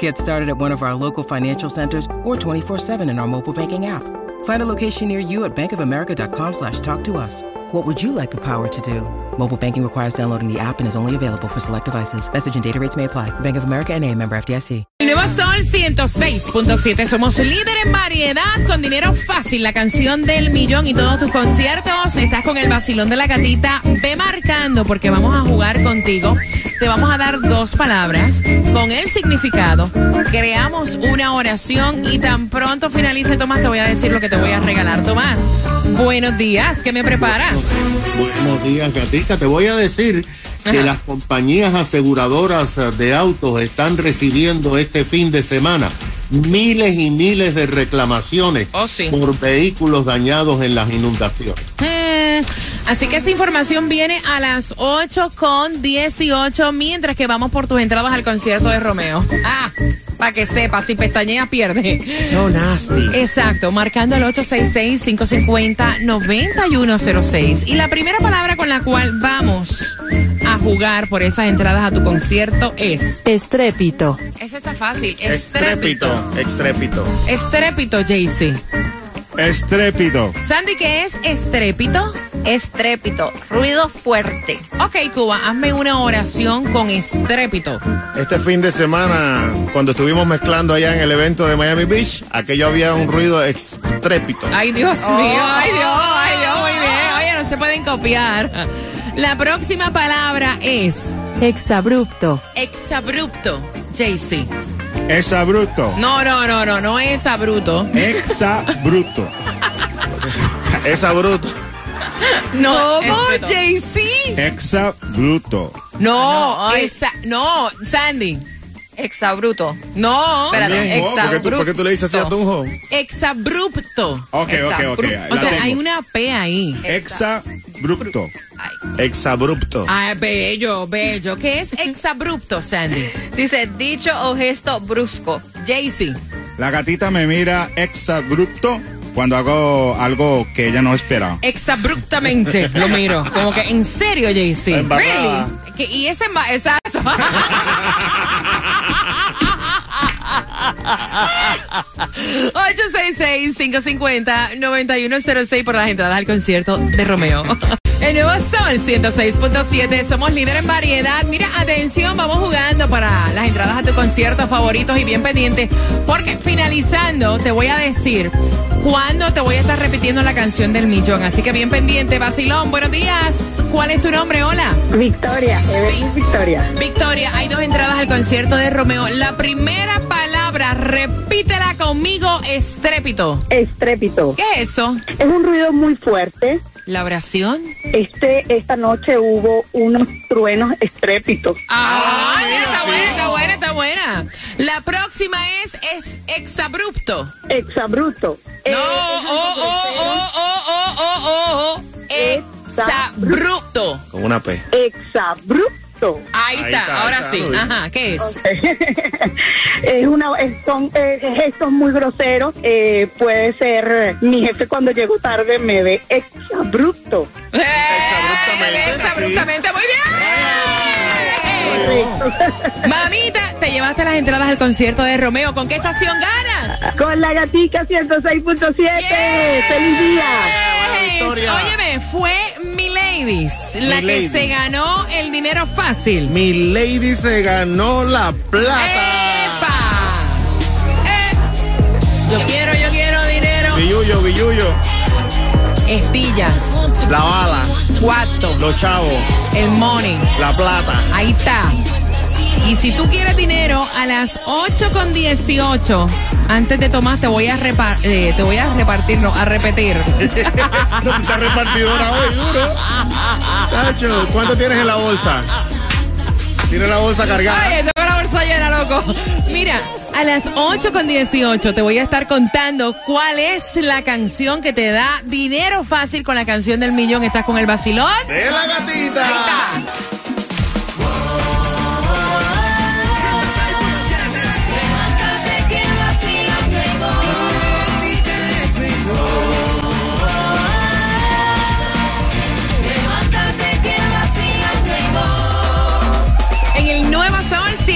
Get started at one of our local financial centers or 24-7 in our mobile banking app. Find a location near you at bankofamerica.com slash talk to us. What would you like the power to do? Mobile banking requires downloading the app and is only available for select devices. Message and data rates may apply. Bank of America and a member FDIC. El nuevo Sol 106.7. Somos líder en variedad con dinero fácil. La canción del millón y todos tus conciertos. Estás con el vacilón de la gatita. Ve marcando porque vamos a jugar contigo. Te vamos a dar dos palabras con el significado. Creamos una oración y tan pronto finalice, Tomás, te voy a decir lo que te voy a regalar. Tomás, buenos días. ¿Qué me preparas? Buenos días, Gatica. Te voy a decir que las compañías aseguradoras de autos están recibiendo este fin de semana miles y miles de reclamaciones Oh, sí. por vehículos dañados en las inundaciones. Mm, así que esa información viene a las 8 con 18, mientras que vamos por tus entradas al concierto de Romeo. Ah, para que sepas, si pestañea pierde. So nasty. Exacto, marcando el 866-550-9106. Y la primera palabra con la cual vamos a jugar por esas entradas a tu concierto es. Estrépito. Ese está fácil. Estrépito, estrépito. Estrépito, JC. Estrépito. Sandy, ¿qué es estrépito? Estrépito. Ruido fuerte. Ok, Cuba, hazme una oración con estrépito. Este fin de semana, cuando estuvimos mezclando allá en el evento de Miami Beach, aquello había un ruido estrépito. Ay, Dios mío, ay, Dios, ay, Dios, muy bien. Oye, no se pueden copiar. La próxima palabra es Exabrupto. exabrupto, JC. Exabruto. No, no, no, no, no es abruto. Exabruto. Esa bruta. No, ¿Cómo, JC? Exabruto. No, No, ay. esa, no, Sandy. Exabruto. No, Espérate, Bien, ¿por, qué tú, exabrupto. por qué tú le dices así a Tunjo? exabrupto. Ok, ok, ok. O sea, tengo. hay una P ahí. Exabrupto. Ay. Exabrupto. Ah, bello, bello. ¿Qué es exabrupto, Sandy? Dice dicho o gesto brusco. JC. La gatita me mira exabrupto cuando hago algo que ella no espera. Exabruptamente lo miro. Como que, ¿en serio, JC? Embarrada. Que- y ese exacto. ...866-550-9106 por las entradas al concierto de Romeo. El nuevo Sol 106.7, somos líder en variedad. Mira, atención, vamos jugando para las entradas a tus conciertos favoritos y bien pendiente, porque finalizando te voy a decir cuándo te voy a estar repitiendo la canción del millón. Así que bien pendiente, Basilón, buenos días. ¿Cuál es tu nombre? Hola. Victoria, Evelyn Victoria. Victoria, hay dos entradas al concierto de Romeo. La primera palabra, repítela conmigo, estrépito. Estrépito. ¿Qué es eso? Es un ruido muy fuerte. La oración. Este, esta noche hubo unos truenos estrépitos. Ah, mira, está sí. buena, está buena, está buena. La próxima es, es exabrupto. Exabruto. No, Eh, oh, oh, oh, oh, oh, oh, oh, oh. Exabrupto. Con una P. Exabrupto. Ahí Ahí está, está, ahora está, sí. Ajá, ¿qué es? es una, son eh, gestos muy groseros. Eh, puede ser, eh, mi jefe cuando llego tarde me ve exabrupto. Eh, Exabruptamente, Exabruptamente, muy bien. Correcto. Mamita, te llevaste las entradas al concierto de Romeo. ¿Con qué estación ganas? Con la gatica 106.7. Yeah. ¡Feliz día! Yes. Óyeme, fue Milady la que se ganó el dinero fácil. Mi lady se ganó la plata. ¡Epa! Eh, Yo quiero, yo quiero dinero. Billuyo, billuyo. Estillas, La bala. cuarto, Los chavos. el money. La plata. Ahí está. Y si tú quieres dinero a las 8 con 18, antes de Tomás te voy a repar- eh, te voy a repartir, no, a repetir. Estás repartidora hoy, duro. Tacho, ¿cuánto tienes en la bolsa? Tienes la bolsa cargada. Ay, tengo la bolsa llena, loco. Mira, A las 8 con 18 te voy a estar contando cuál es la canción que te da dinero fácil con la canción del millón. Estás con el vacilón. ¡De la gatita! En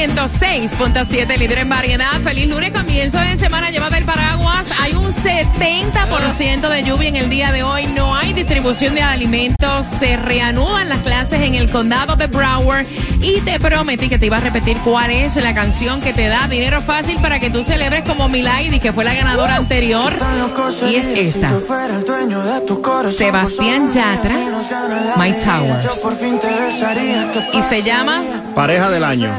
106.7, líder en variedad. Feliz lunes, comienzo de semana. Llévate el paraguas. Hay un 70% de lluvia en el día de hoy. No hay distribución de alimentos. Se reanudan las clases en el condado de Broward. Y te prometí que te iba a repetir cuál es la canción que te da dinero fácil para que tú celebres como Milady, que fue la ganadora anterior. Y es esta. Sebastián Yatra, My Towers. Y se llama Pareja del año.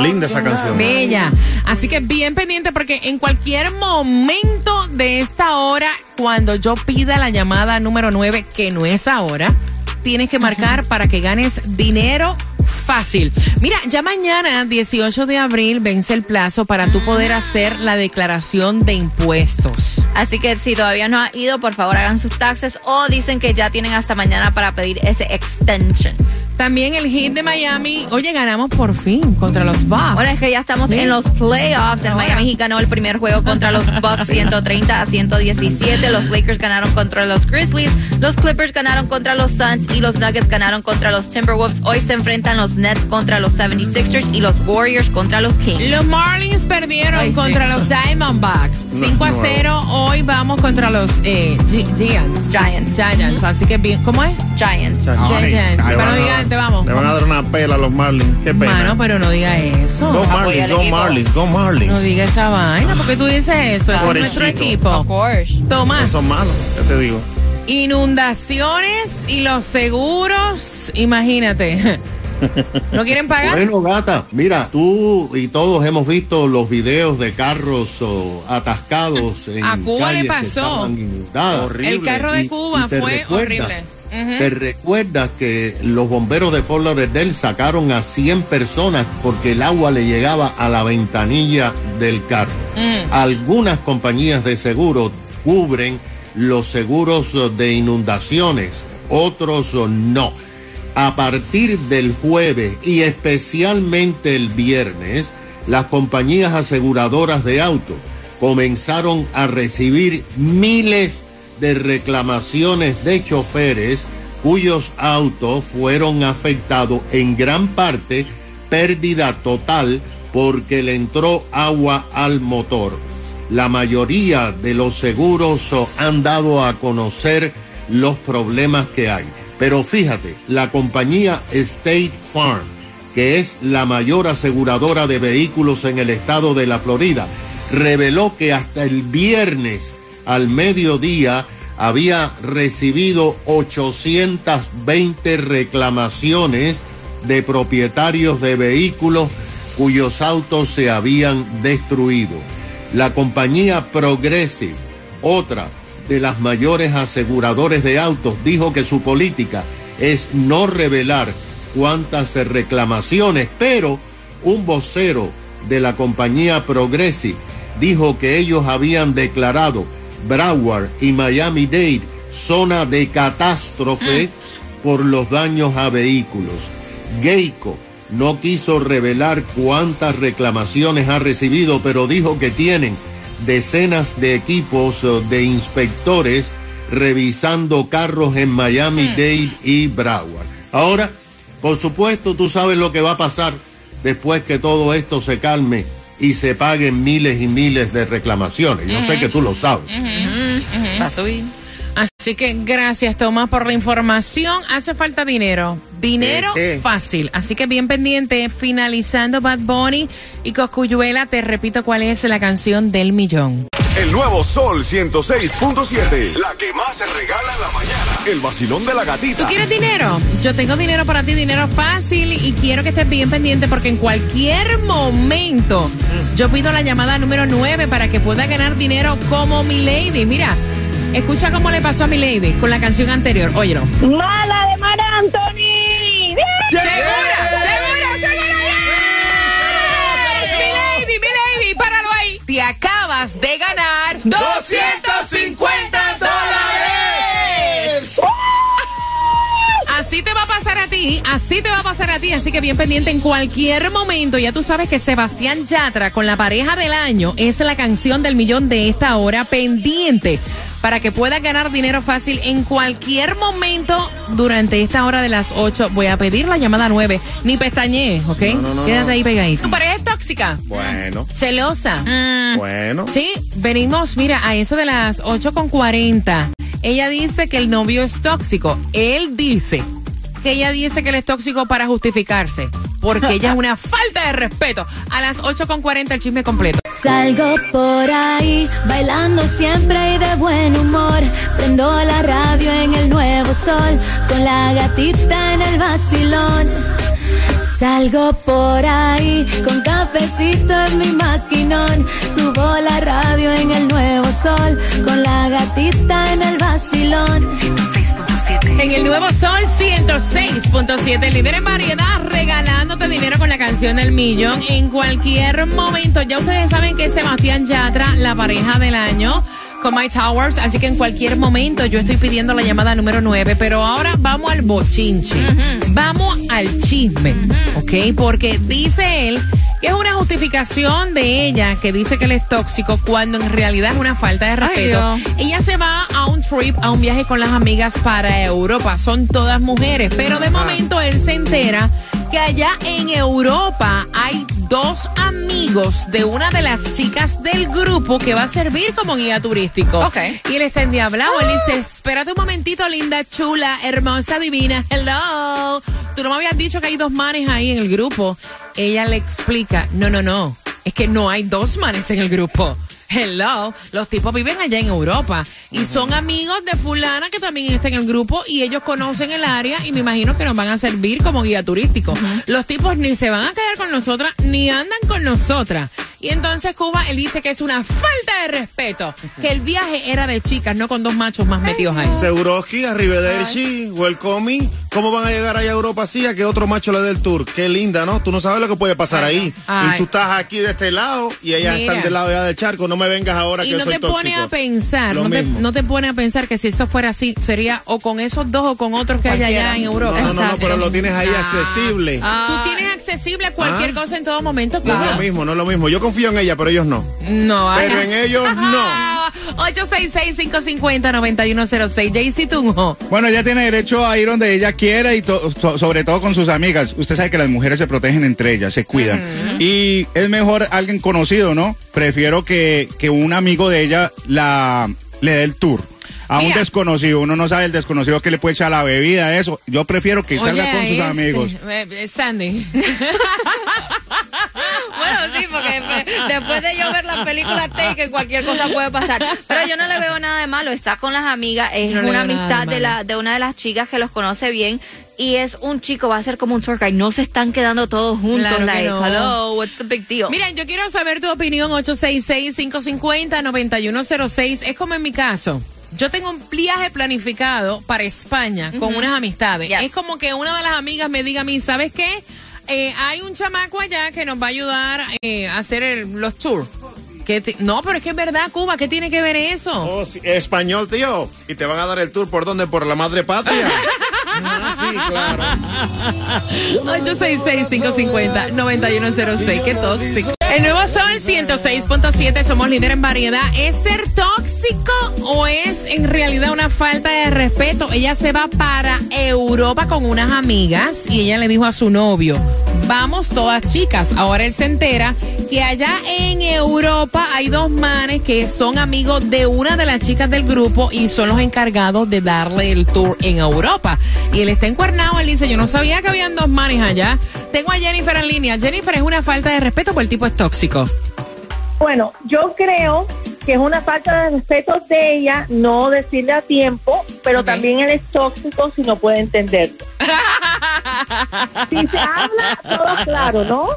Linda esa canción. Bella. Así que bien pendiente porque en cualquier momento de esta hora, cuando yo pida la llamada número 9, que no es ahora, tienes que marcar para que ganes dinero fácil. Mira, ya mañana, 18 de abril, vence el plazo para tú poder hacer la declaración de impuestos. Así que si todavía no ha ido, por favor hagan sus taxes o dicen que ya tienen hasta mañana para pedir ese extension. También el hit de Miami. Oye, ganamos por fin contra los Bucks. Ahora es que ya estamos Sí. en los playoffs. El Miami Heat ganó el primer juego contra los Bucks 130 a 117. Los Lakers ganaron contra los Grizzlies. Los Clippers ganaron contra los Suns y los Nuggets ganaron contra los Timberwolves. Hoy se enfrentan los Nets contra los 76ers y los Warriors contra los Kings. Los Marlins perdieron Ay, sí. contra los Diamondbacks. 5 a no. 0. Hoy vamos contra los eh, Gi- Giants. Giants. Giants. Así que bien. ¿Cómo es? Giants. Giants. Vamos. Le van a dar una pela a los Marlins. Qué pena. Mano, pero no diga eso. Go Marlins, go. Marlins, go Marlins. No diga esa vaina. porque tú dices eso? Ese es nuestro equipo. Of course. Tomás. Son malos, ¿qué te digo? Inundaciones y los seguros. Imagínate. ¿No quieren pagar? Bueno, gata, mira, tú y todos hemos visto los videos de carros oh, atascados en A Cuba le que pasó. estaban inundadas. Horrible. El carro de Y- Cuba y fue recuerda- horrible. ¿Te recuerdas que los bomberos de Fort Lauderdale sacaron a 100 personas porque el agua le llegaba a la ventanilla del carro? Mm. Algunas compañías de seguro cubren los seguros de inundaciones, otros no. A partir del jueves y especialmente el viernes, las compañías aseguradoras de autos comenzaron a recibir miles de reclamaciones de choferes cuyos autos fueron afectados en gran parte pérdida total porque le entró agua al motor. La mayoría de los seguros han dado a conocer los problemas que hay. Pero fíjate, la compañía State Farm, que es la mayor aseguradora de vehículos en el estado de la Florida, reveló que hasta el viernes al mediodía había recibido 820 reclamaciones de propietarios de vehículos cuyos autos se habían destruido. La compañía Progressive, otra de las mayores aseguradores de autos, dijo que su política es no revelar cuántas reclamaciones, pero un vocero de la compañía Progressive dijo que ellos habían declarado Broward y Miami-Dade zona de catástrofe por los daños a vehículos. Geico no quiso revelar cuántas reclamaciones ha recibido, pero dijo que tienen decenas de equipos eh, de inspectores revisando carros en Miami-Dade y Broward. Ahora, por supuesto, tú sabes lo que va a pasar después que todo esto se calme y se paguen miles y miles de reclamaciones. Yo sé que tú lo sabes. Va a subir. Así que gracias, Tomás, por la información. Hace falta dinero. Dinero fácil. Así que bien pendiente. Finalizando Bad Bunny y Coscuyuela, te repito cuál es la canción del millón. El nuevo Sol 106.7. La que más se regala en la mañana. El vacilón de la ¿Tú gatita. quieres dinero? Yo tengo dinero para ti, dinero fácil y quiero que estés bien pendiente porque en cualquier momento yo pido la llamada número 9 para que pueda ganar dinero como mi lady. Mira, escucha cómo le pasó a mi lady con la canción anterior. Óyelo. Mala de Mar Anthony. ¡Segura! ¡Segura! ¡Segura! ¡Mi lady! ¡Mi lady! ¡Para los te acabas de ganar 250 dólares. Así te va a pasar a ti, así te va a pasar a ti, así que bien pendiente en cualquier momento. Ya tú sabes que Sebastián Yatra con la pareja del año es la canción del millón de esta hora pendiente para que puedas ganar dinero fácil en cualquier momento durante esta hora de las 8. Voy a pedir la llamada 9. Ni pestañees, ¿ok? No, no, no, Quédate no. ahí pegadito. ¿Tu pareja es tóxica? Bueno, Celosa. bueno. Sí, venimos, mira, a eso de las 8 con 40. Ella dice que el novio es tóxico. Él dice que ella dice que él es tóxico para justificarse. Porque ella es una falta de respeto. A las 8 con 40 el chisme completo. Salgo por ahí, bailando siempre y de buen humor. Prendo la radio en el nuevo sol, con la gatita en el vacilón. Salgo por ahí, con cafecito en mi maquinón. Subo la radio en el nuevo sol, con la gatita en el vacilón. En el nuevo Sol 106.7, líder en variedad, regalándote dinero con la canción del millón en cualquier momento. Ya ustedes saben que es Sebastián Yatra, la pareja del año con My Towers, así que en cualquier momento yo estoy pidiendo la llamada número 9, pero ahora vamos al bochinche, vamos al chisme, ¿ok? Porque dice él que es una justificación de ella que dice que él es tóxico cuando en realidad es una falta de respeto. Ella se va a un trip, a un viaje con las amigas para Europa. Son todas mujeres, pero de momento él se entera que allá en Europa hay dos amigos de una de las chicas del grupo que va a servir como guía turístico. Ok. Y él está endiablado. Él dice, espérate un momentito, linda, chula, hermosa, divina. Hello. Tú no me habías dicho que hay dos manes ahí en el grupo. Ella le explica, no, no, no. Es que no hay dos manes en el grupo. Hello, los tipos viven allá en Europa y son amigos de fulana que también está en el grupo y ellos conocen el área y me imagino que nos van a servir como guía turístico. Los tipos ni se van a quedar con nosotras ni andan con nosotras. Y entonces Cuba, él dice que es una falta de respeto, que el viaje era de chicas, no con dos machos más metidos ahí. Seguroski, Arrivederci, Welcoming. ¿Cómo van a llegar allá a Europa así a que otro macho le dé el tour? Qué linda, ¿no? Tú no sabes lo que puede pasar Ay, ahí. Ay. Y tú estás aquí de este lado y ellas Mira. están del lado ya del charco. No me vengas ahora Y que no yo soy te pone a pensar, Lo no te, no te pone a pensar que si eso fuera así, sería o con esos dos o con otros que hay allá en Europa. No, no, no, no, pero lo tienes ahí accesible. Tú tienes accesible a cualquier Ah. cosa en todo momento, No es lo mismo, no es lo mismo. Yo confío en ella, pero ellos no. No, Pero ajá. en ellos no. 866-550-9106. Jaycee Tunjo. Bueno, ella tiene derecho a ir donde ella quiera y to- so- sobre todo con sus amigas. Usted sabe que las mujeres se protegen entre ellas, se cuidan. Y es mejor alguien conocido, ¿no? Prefiero que, que un amigo de ella la le dé el tour. A un Mira. desconocido, uno no sabe el desconocido que le puede echar la bebida, eso. Yo prefiero que salga con sus este, amigos. eh, eh, Sandy. Bueno, sí, porque después de yo ver la película Take, cualquier cosa puede pasar. Pero yo no le veo nada de malo. Está con las amigas, es No una amistad de la, de una de las chicas que los conoce bien. Y es un chico, va a ser como un tour guide. No se están quedando todos juntos. Claro que like, no. hello, what's the big deal? Mira, yo quiero saber tu opinión, 866-550-9106. Es como en mi caso. Yo tengo un viaje planificado para España con unas amistades. Yes. Es como que una de las amigas me diga a mí, ¿sabes qué? Eh, hay un chamaco allá que nos va a ayudar eh, a hacer el- los tours. Te- no, pero es que es verdad, Cuba, ¿qué tiene que ver eso? Oh, sí, español, tío. Y te van a dar el tour por dónde? Por la madre patria. ah, sí, claro. 866-550-9106. Qué tóxico. El nuevo Sol 106.7. Somos líder en variedad. ¿Es ser tóxico o es en realidad una falta de respeto? Ella se va para Europa con unas amigas y ella le dijo a su novio. Vamos todas chicas. Ahora él se entera que allá en Europa hay dos manes que son amigos de una de las chicas del grupo y son los encargados de darle el tour en Europa. Y él está encuernado, él dice, yo no sabía que habían dos manes allá. Tengo a Jennifer en línea. Jennifer es una falta de respeto porque el tipo es tóxico. Bueno, yo creo que es una falta de respeto de ella no decirle a tiempo, pero también él es tóxico si no puede entenderlo. si se habla, todo claro, ¿no?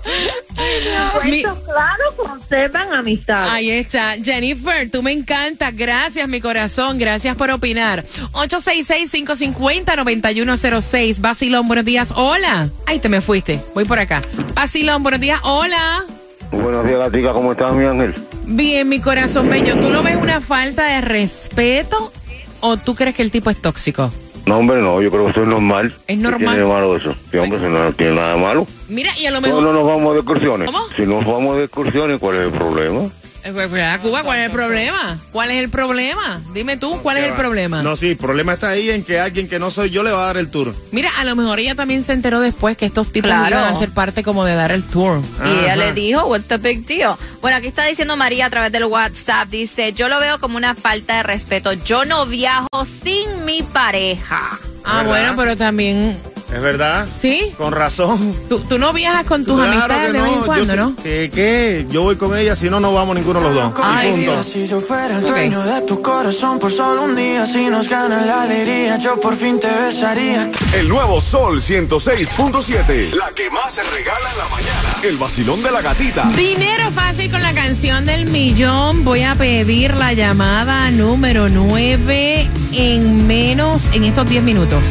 Mi- Cuentos claros conservan amistad. Ahí está. Jennifer, tú me encantas. Gracias, mi corazón. Gracias por opinar. 866-550-9106. Basilón, buenos días. Hola. Ay, te me fuiste. Voy por acá. Basilón, buenos días. Hola. Buenos días, Gatica, ¿cómo estás, mi ángel? Bien, mi corazón bello, ¿tú lo ves una falta de respeto o tú crees que el tipo es tóxico? No, hombre, no, yo creo que eso es normal. Es ¿Qué normal. tiene de malo eso? Sí, hombre, eso no tiene nada de malo. Mira, y a lo No, mejor... no nos vamos de excursiones. ¿Cómo? Si nos vamos de excursiones, ¿cuál es el problema? Eh, pues, pues, Cuba, ¿cuál es el problema? ¿Cuál es el problema? Dime tú, ¿cuál es el problema? No, sí, el problema está ahí en que alguien que no soy yo le va a dar el tour. Mira, a lo mejor ella también se enteró después que estos tipos Claro. iban a ser parte como de dar el tour. Y ella le dijo, what's the big deal? Bueno, aquí está diciendo María a través del WhatsApp, dice, yo lo veo como una falta de respeto. Yo no viajo sin mi pareja. Ah, ¿Verdad? bueno, pero también... ¿Es verdad? ¿Sí? Con razón. Tú, tú no viajas con tus Claro amistades que de vez en no, cuando, yo ¿no? ¿Qué, qué? Yo voy con ella, si no, no vamos ninguno de los dos. Ay, y punto. Dios. Si yo fuera el Ok. dueño de tu corazón por solo un día, si nos gana la alegría, yo por fin te besaría. El nuevo Sol 106.7. La que más se regala en la mañana. El vacilón de la gatita. Dinero fácil con la canción del millón. Voy a pedir la llamada número 9 en menos, en estos 10 minutos.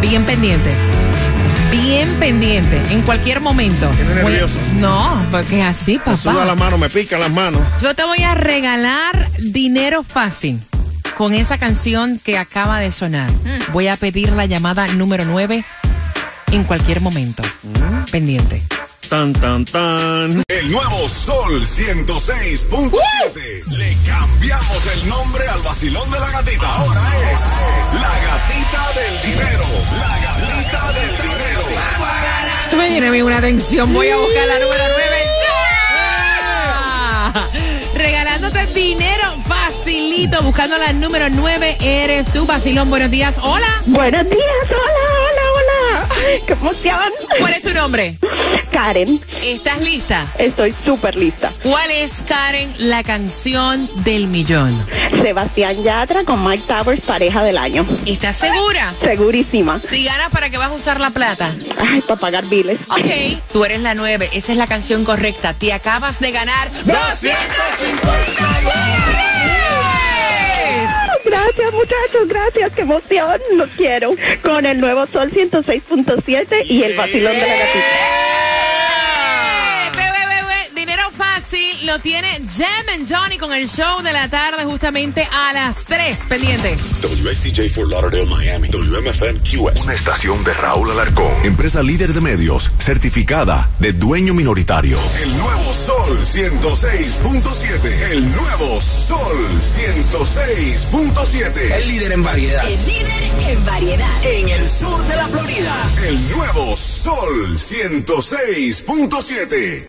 Bien pendiente. Bien pendiente. En cualquier momento. Tiene Voy- nervioso. No, porque es así, Me suda la papá. mano, me pican las manos. Yo te voy a regalar dinero fácil con esa canción que acaba de sonar. Voy a pedir la llamada número 9 en cualquier momento. Pendiente. Tan, tan, tan. El nuevo Sol 106.7. Le cambiamos el nombre al vacilón de la gatita. Ahora es la gatita del dinero. La gatita del dinero. Esto me tiene a mí una atención. Voy a buscar la número 9. Regalándote dinero facilito. Buscando la número 9 eres tú, Basilón. Buenos días. Hola. Buenos días, hola, hola. ¡Qué emoción! ¿Cuál es tu nombre? Karen, ¿Estás lista? estoy súper lista. ¿Cuál es, Karen, la canción del millón? Sebastián Yatra con Mike Towers, pareja del año. ¿Estás segura? Segurísima. Si ganas, ¿para qué vas a usar la plata? Ay, para pagar biles. Ok, tú eres la 9. Esa es la canción correcta. Te acabas de ganar 250 dólares. Gracias, muchachos, gracias, qué emoción. Los quiero. Con el nuevo Sol 106.7 y el vacilón de la gatita. Lo tiene Jem and Johnny con el show de la tarde justamente a las 3 pendientes. WXTJ for Lauderdale, Miami. WMFM QS. Una estación de Raúl Alarcón. Empresa líder de medios, certificada de dueño minoritario. El nuevo Sol 106.7. El nuevo Sol 106.7. El líder en variedad. El líder en variedad. En el sur de la Florida. El nuevo Sol 106.7.